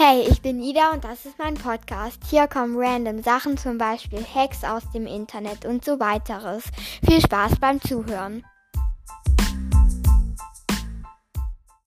Hey, ich bin Ida und das ist mein Podcast. Hier kommen random Sachen, zum Beispiel Hacks aus dem Internet und so weiteres. Viel Spaß beim Zuhören.